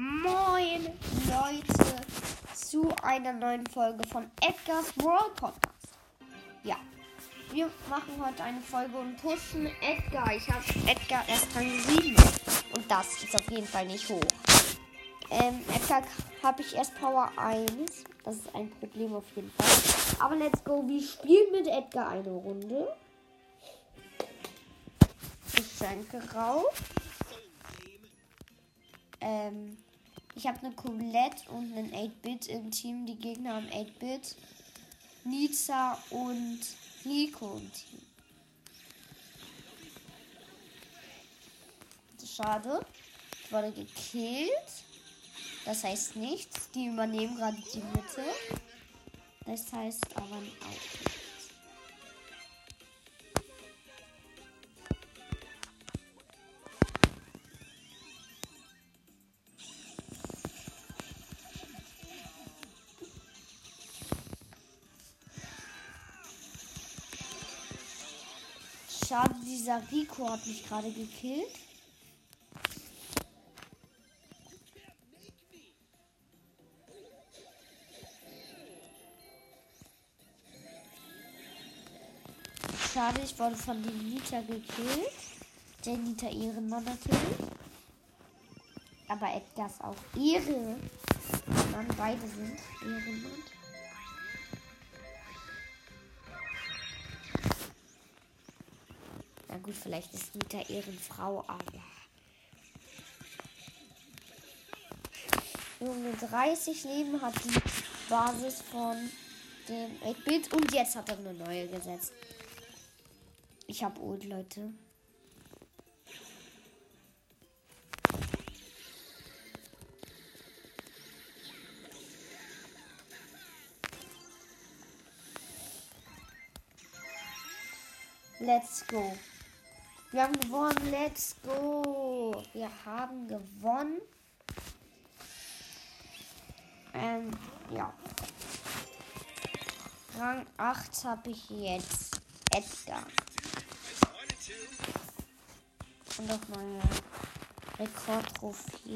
Moin Leute zu einer neuen Folge von Edgar's World Podcast. Ja, wir machen heute eine Folge und pushen Edgar. Ich habe Edgar erst Rang 7 und das ist auf jeden Fall nicht hoch. Ähm, Edgar habe ich erst Power 1. Das ist ein Problem auf jeden Fall. Aber let's go. Wir spielen mit Edgar eine Runde. Geschenke rauf. Ähm, ich habe eine Colette und einen 8-Bit im Team. Die Gegner haben 8-Bit, Nizza und Nico im Team. Schade. Ich wurde gekillt. Das heißt nichts. Die übernehmen gerade die Mitte. Das heißt aber auch Schade, dieser Rico hat mich gerade gekillt. Schade, ich wurde von dem Nita gekillt. Der Nita Ehrenmann natürlich. Aber Edgar ist auch Ehre. Mann, beide sind Ehrenmann. Vielleicht ist Nita Ehrenfrau, aber. Junge, 30 Leben hat die Basis von dem 8-Bit und jetzt hat er eine neue gesetzt. Ich hab Ult, Leute. Let's go. Wir haben gewonnen. Let's go. Wir haben gewonnen. Ähm, ja. Rang 8 habe ich jetzt. Edgar. Und auch meine Rekordtrophäe.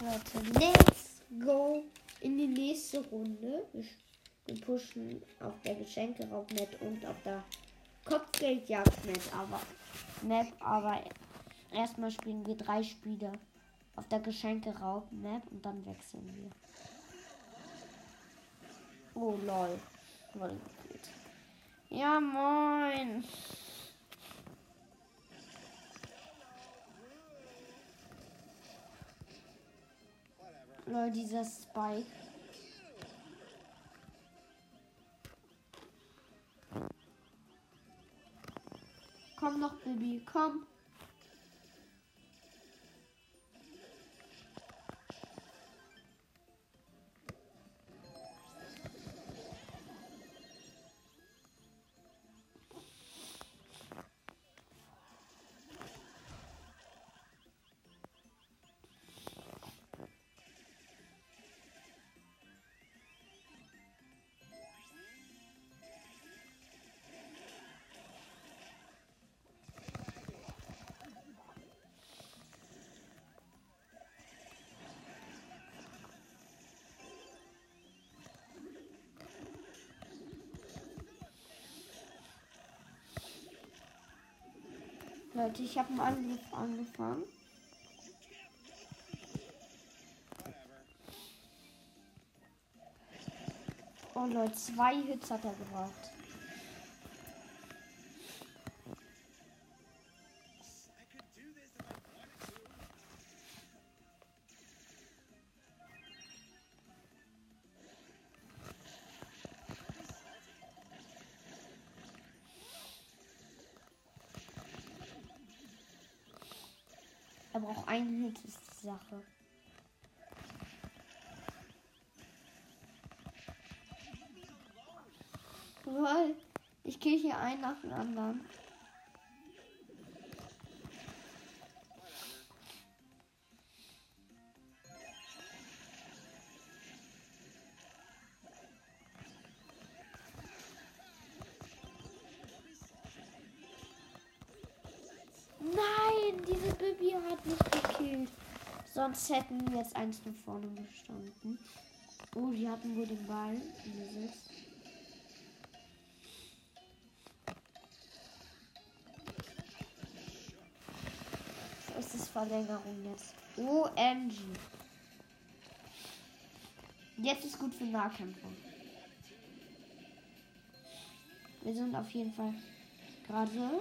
Leute, let's go in die nächste Runde. Wir pushen auf der Geschenke-Raub-Map und auf der Kopfgeldjagd-Map. Aber, Map, aber erstmal spielen wir drei Spiele auf der Geschenke-Raub-Map und dann wechseln wir. Oh lol. Ja moin. Lol, dieser Spike. Komm noch, Baby, komm. Leute, ich habe einen Angriff angefangen. Oh Leute, zwei Hits hat er gebraucht. Er braucht einen Hit, Sache. Lol. Ich gehe hier einen nach dem anderen. Sonst hätten wir jetzt eins nach vorne gestanden. Oh, die hatten wohl den Ball. Dieses. Es ist Verlängerung jetzt. OMG. Jetzt ist gut für Nahkämpfer. Wir sind auf jeden Fall gerade.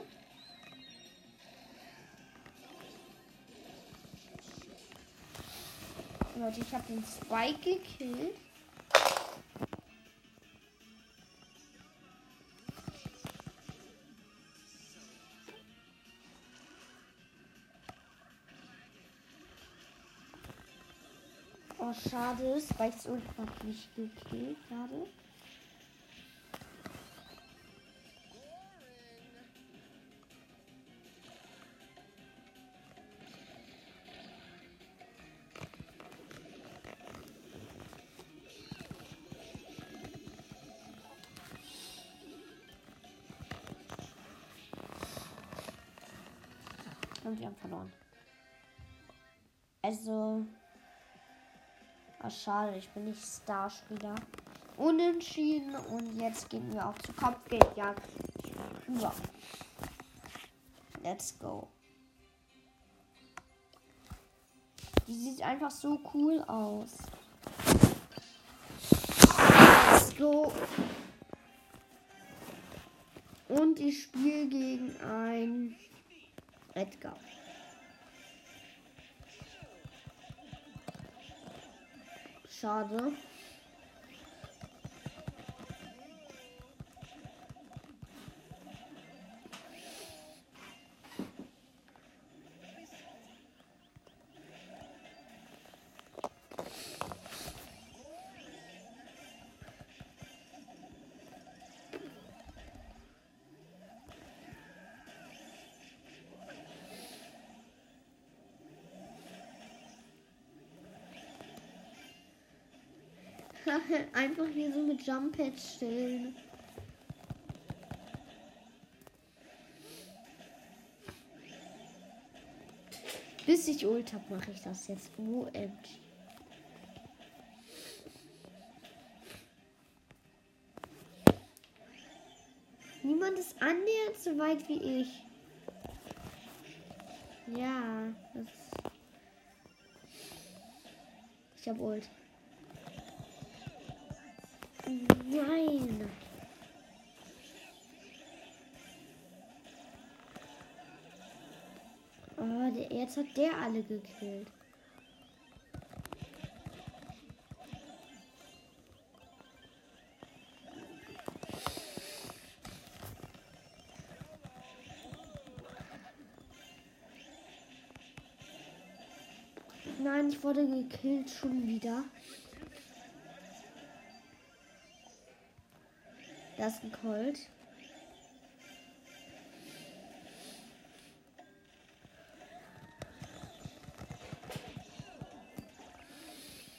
Leute, ich habe den Spike gekillt. Oh, schade. Spikes Ult hat nicht gekillt gerade. Verloren. Also. Ach, schade, ich bin nicht Starspieler. Unentschieden und jetzt gehen wir auch zu Kopfgeldjagd. Ja. Let's go. Die sieht einfach so cool aus. Let's go. Und ich spiele gegen ein Edgar. aşağıda. Schade. Einfach hier so mit Jump Pads stellen. Bis ich Ult hab, mache ich das jetzt. OMG. Niemand ist annähernd so weit wie ich. Ja, das. Ich hab Ult. Nein. Oh, der, jetzt hat der alle gekillt. Nein, ich wurde gekillt schon wieder. Da ist ein Colt.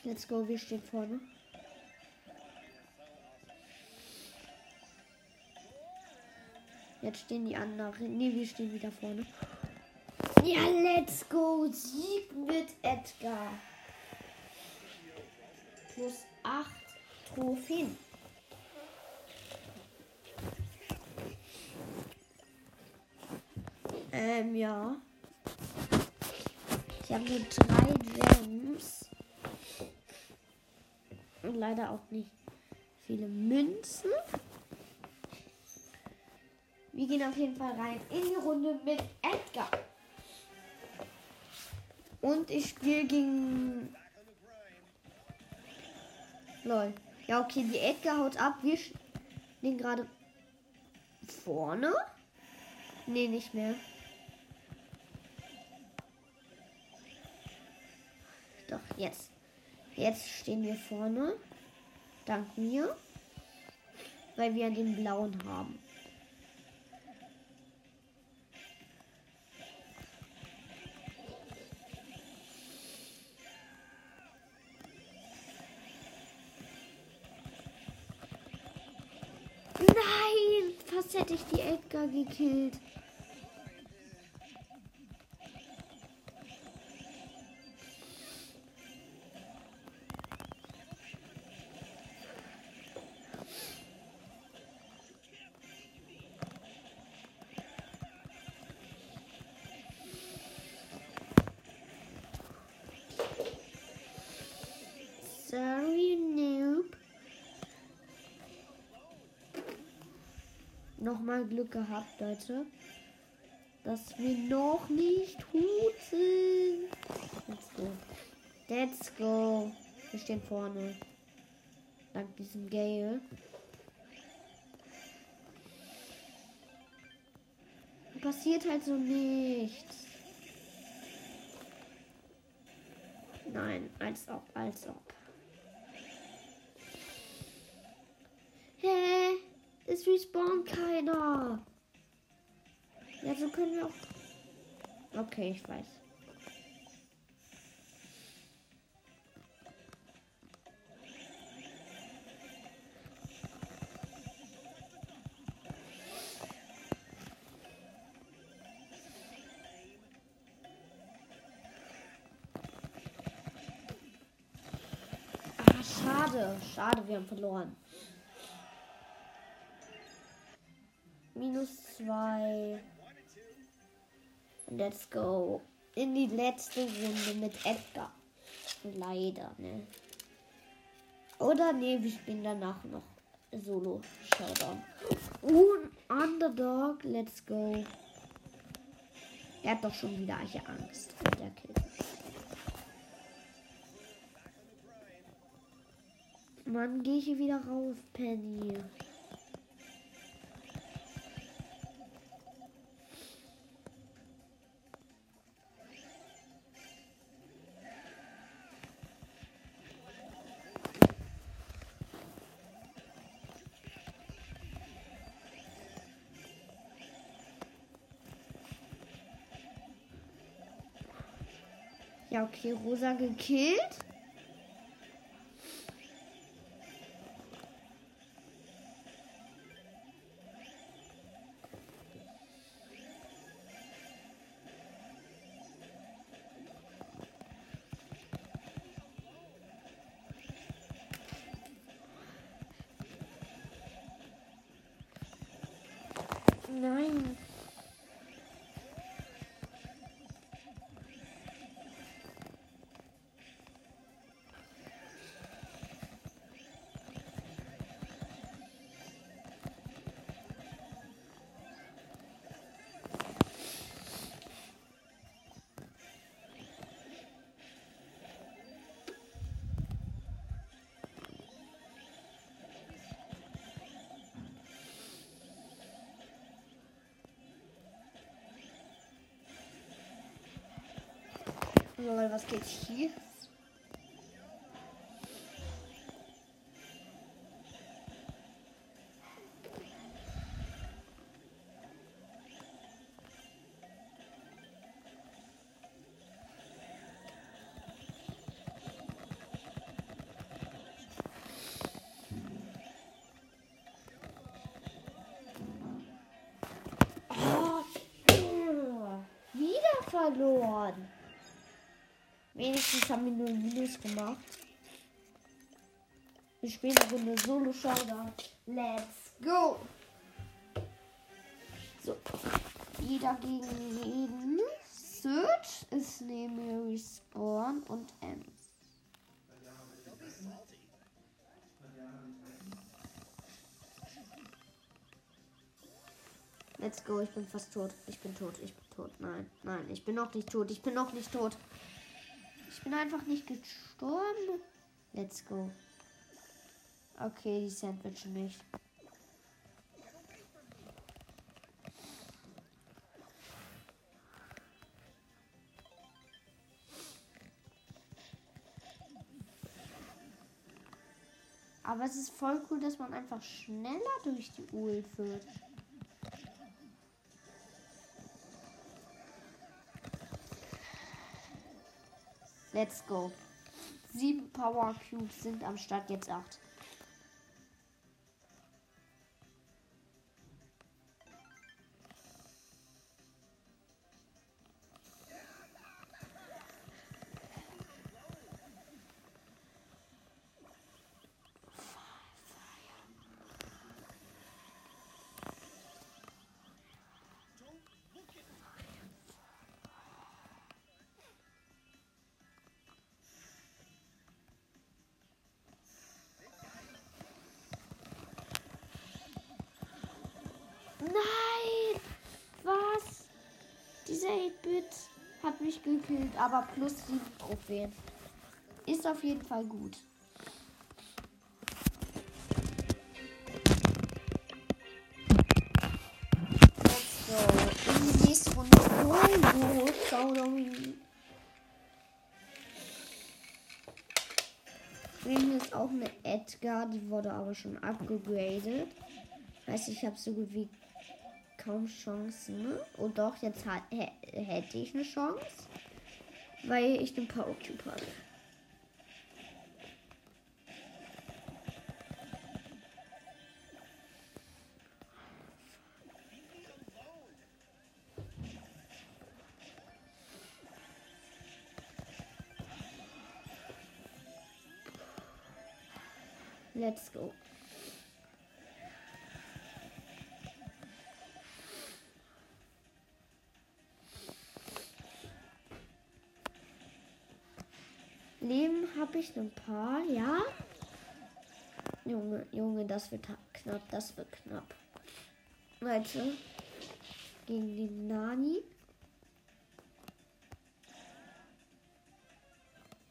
Let's go, wir stehen vorne. Jetzt stehen die anderen. Ne, wir stehen wieder vorne. Ja, let's go. Sieg mit Edgar. Plus 8 Trophäen. Ähm, ja. Ich habe nur drei Gems. Und leider auch nicht viele Münzen. Wir gehen auf jeden Fall rein in die Runde mit Edgar. Und ich spiele gegen. Lol. Ja, okay, die Edgar haut ab. Wir stehen gerade vorne. Nee, nicht mehr. Jetzt. Jetzt stehen wir vorne. Dank mir. Weil wir den blauen haben. Nein! Fast hätte ich die Edgar gekillt. Nochmal Glück gehabt, Leute. Dass wir noch nicht gut sind. Let's go. Let's go. Wir stehen vorne. Dank diesem Gale. Passiert halt so nichts. Nein, als ob, als ob. Es respawnt keiner. Ja, so können wir auch. Okay, ich weiß. Ah, schade, schade, wir haben verloren. Minus zwei. Let's go. In die letzte Runde mit Edgar. Leider, ne? Oder ne, wir spielen danach noch Solo Showdown. Und Underdog, let's go. Er hat doch schon wieder hier Angst mit der Kill. Mann, gehe ich hier wieder raus, Penny. Okay, Rosa gekillt. Nein. Lol, was geht hier? Oh, verloren. Wenigstens haben wir nur Minus gemacht. Wir spielen eine Runde Solo Showdown. Let's go! So. Jeder gegen jeden. Search ist neben Respawn und Ems. Let's go, ich bin fast tot. Ich bin tot, ich bin tot. Nein, nein, ich bin noch nicht tot. Ich bin noch nicht tot. Ich bin einfach nicht gestorben. Let's go. Okay, die Sandwich nicht. Aber es ist voll cool, dass man einfach schneller durch die Ult wird. Let's go. Sieben Power Cubes sind am Start, jetzt acht. Hat mich gekillt, aber plus 7 Trophäen. Ist auf jeden Fall gut. Go. In die nächste Runde. Oh, oh, Showdown. Drüben ist auch eine Edgar, die wurde aber schon abgegradet. Heißt, ich habe so gut wie kaum Chancen. Und doch, jetzt hätte ich eine Chance, weil ich den Power Cube habe. Let's go. Leben habe ich ein paar, ja. Junge, Junge, das wird knapp, das wird knapp. Leute, gegen den Nani.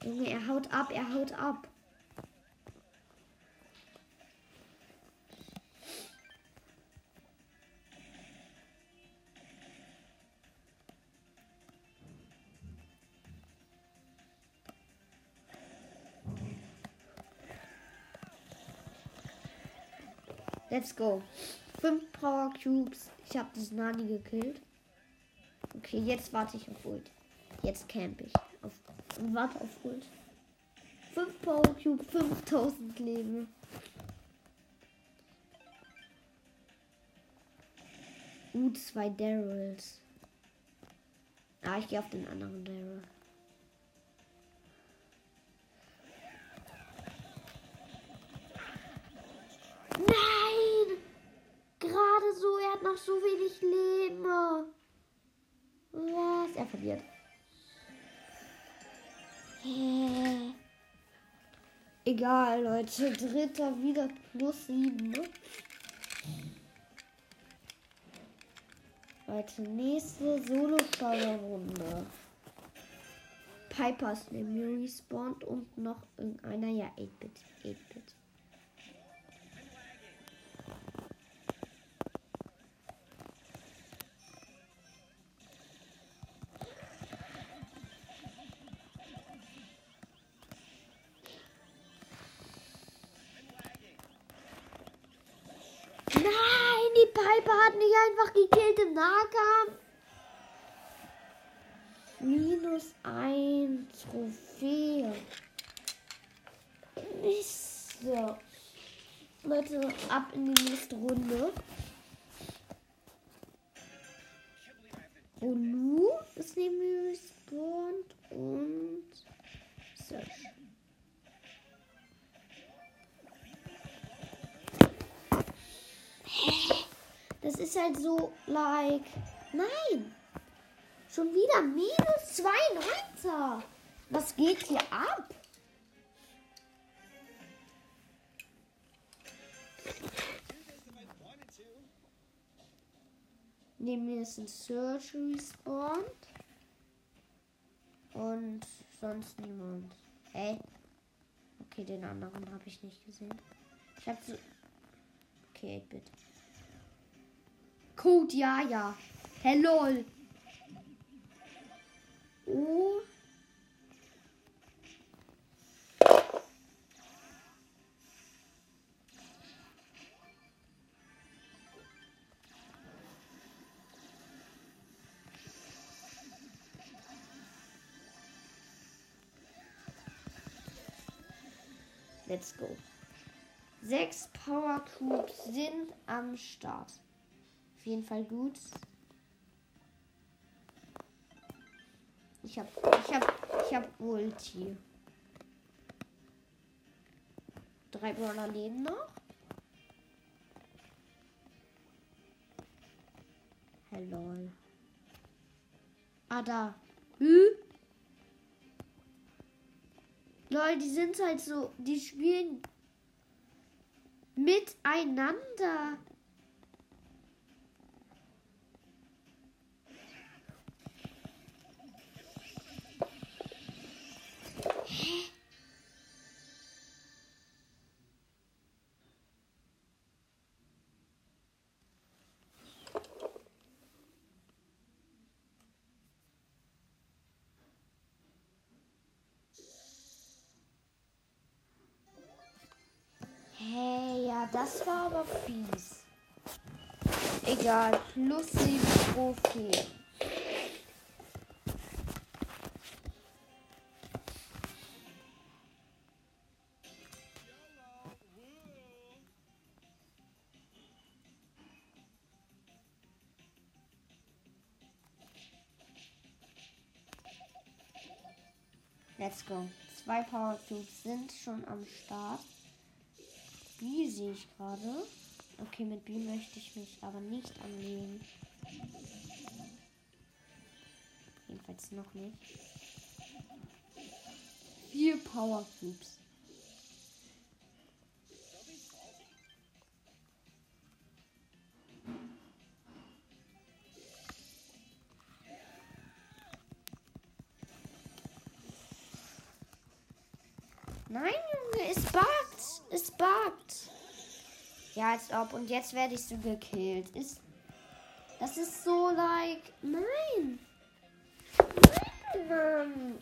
Junge, er haut ab, er haut ab. Let's go. Fünf Power Cubes. Ich habe das Nani gekillt. Okay, jetzt warte ich auf Ult. Jetzt camp ich. Auf, warte auf Ult. Fünf Power Cube, 5000 Leben. Uh, zwei Daryls. Ah, ich gehe auf den anderen Daryl. Noch so wenig Leben. Was? Er verliert. Hä? Egal, Leute. Dritter wieder plus sieben. Ne? Leute, nächste Solo-Steuerrunde. Piper ist neben mir respawned und noch irgendeiner, ja, 8-Bit. 8-Bit. Ab in die nächste Runde. Und nu ist neben mir respawned und Search. Das ist halt so, like. Nein! Schon wieder minus 2 Neunter. Was geht hier ab? Neben mir ist ein Search respawned. Und sonst niemand. Hey. Okay, den anderen habe ich nicht gesehen. Ich habe so. Okay, bitte. Code, ja, ja. Hello. Oh. Let's go. Sechs Power Cubes sind am Start. Auf jeden Fall gut. Ich hab, ich hab, ich hab Ulti. Drei Brawler leben noch. Hello. Ah, da. Hm? Lol, die sind halt so, die spielen miteinander. Das war aber fies. Egal, plus 7 Trophäen. Let's go. Zwei Power Cubes sind schon am Start. B sehe ich gerade. Okay, mit B möchte ich mich aber nicht anlegen. Jedenfalls noch nicht. Vier Power Cubes. Ja, als ob. Und jetzt werde ich so gekillt. Ist. Das ist so like. Nein. Nein.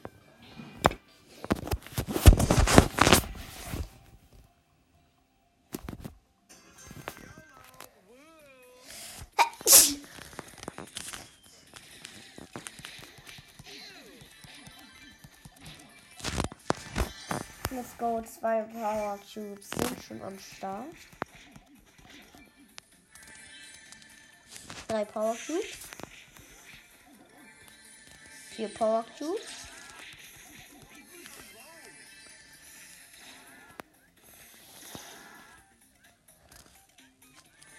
Let's go. Zwei Power Cubes sind schon am Start. Drei Power Cubes. Vier Power Cubes.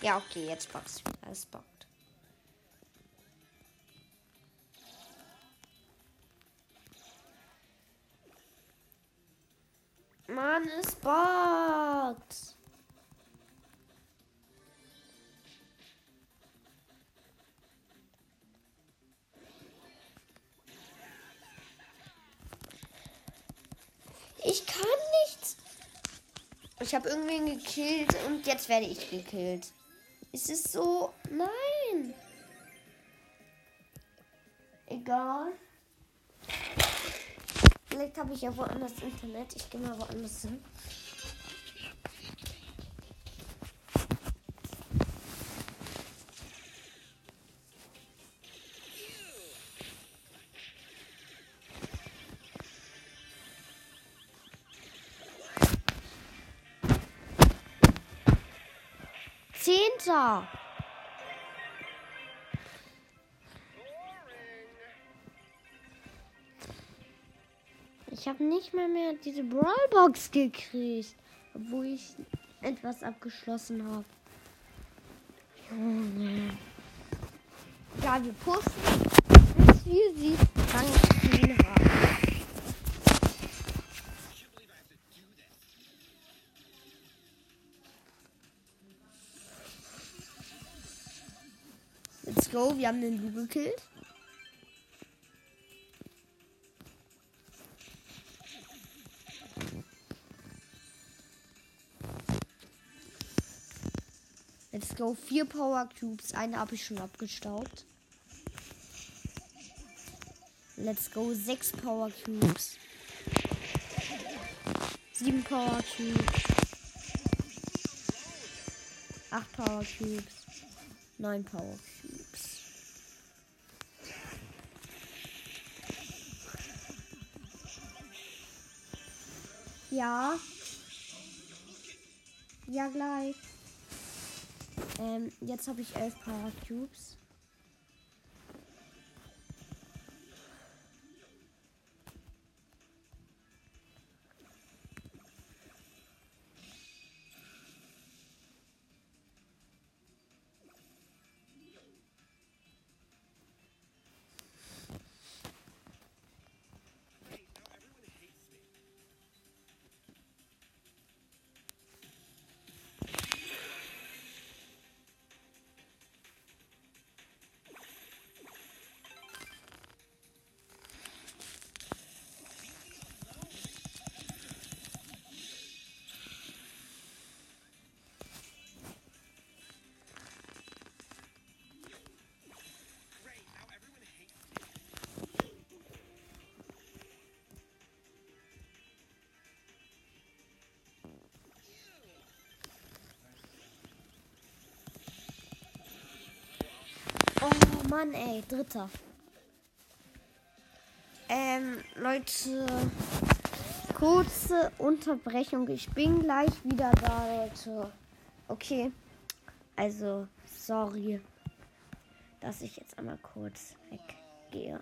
Ja, okay, jetzt buggt wieder. Es buggt. Ich habe irgendwen gekillt und jetzt werde ich gekillt. Es ist so. Nein. Egal. Vielleicht habe ich ja woanders Internet. Ich gehe mal woanders hin. Zehnter. Ich habe nicht mal mehr diese Brawlbox gekriegt, obwohl ich etwas abgeschlossen habe. Junge. Ja, wir pushen, bis wir sie 10 haben. Go, wir haben den Lu gekillt. Let's go, vier Power Cubes. Eine habe ich schon abgestaubt. Let's go, sechs Power Cubes. Sieben Power Cubes. Acht Power Cubes. Neun Power Cubes. Ja. Ja, gleich. Ähm, jetzt habe ich elf Power Cubes. Mann, ey, dritter. Ähm, Leute, kurze Unterbrechung. Ich bin gleich wieder da, Leute. Okay. Also, sorry, dass ich jetzt einmal kurz weggehe.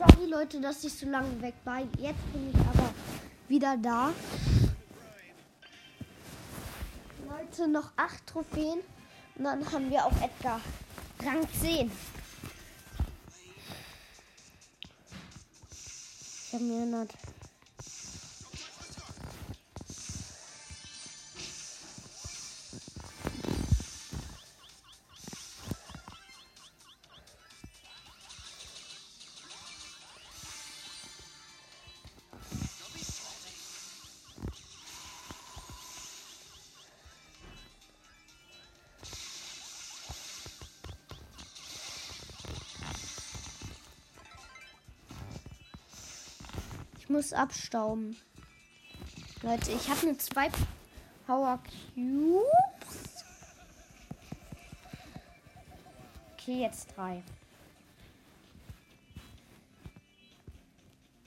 Sorry Leute, dass ich so lange weg war. Jetzt bin ich aber wieder da. Leute, noch acht Trophäen. Und dann haben wir auch Edgar. Rang 10. Ich habe mir erinnert. Muss abstauben. Leute, ich habe nur zwei Power Cubes. Okay, jetzt drei.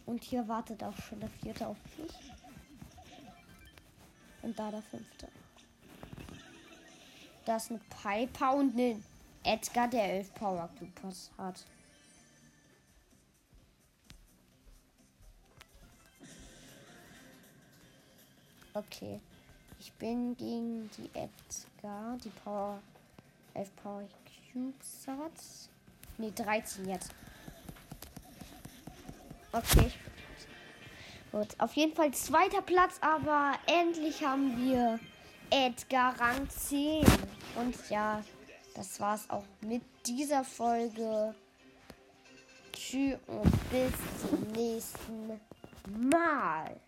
Und hier wartet auch schon der vierte auf mich. Und da der fünfte. Da ist ein Piper und ein Edgar, der elf Power Cubes hat. Okay. Ich bin gegen die Edgar, die Power 11 Power Cubes hat. Ne, 13 jetzt. Okay. Gut, auf jeden Fall zweiter Platz, aber endlich haben wir Edgar Rang 10. Und ja, das war's auch mit dieser Folge. Tschüss und bis zum nächsten Mal.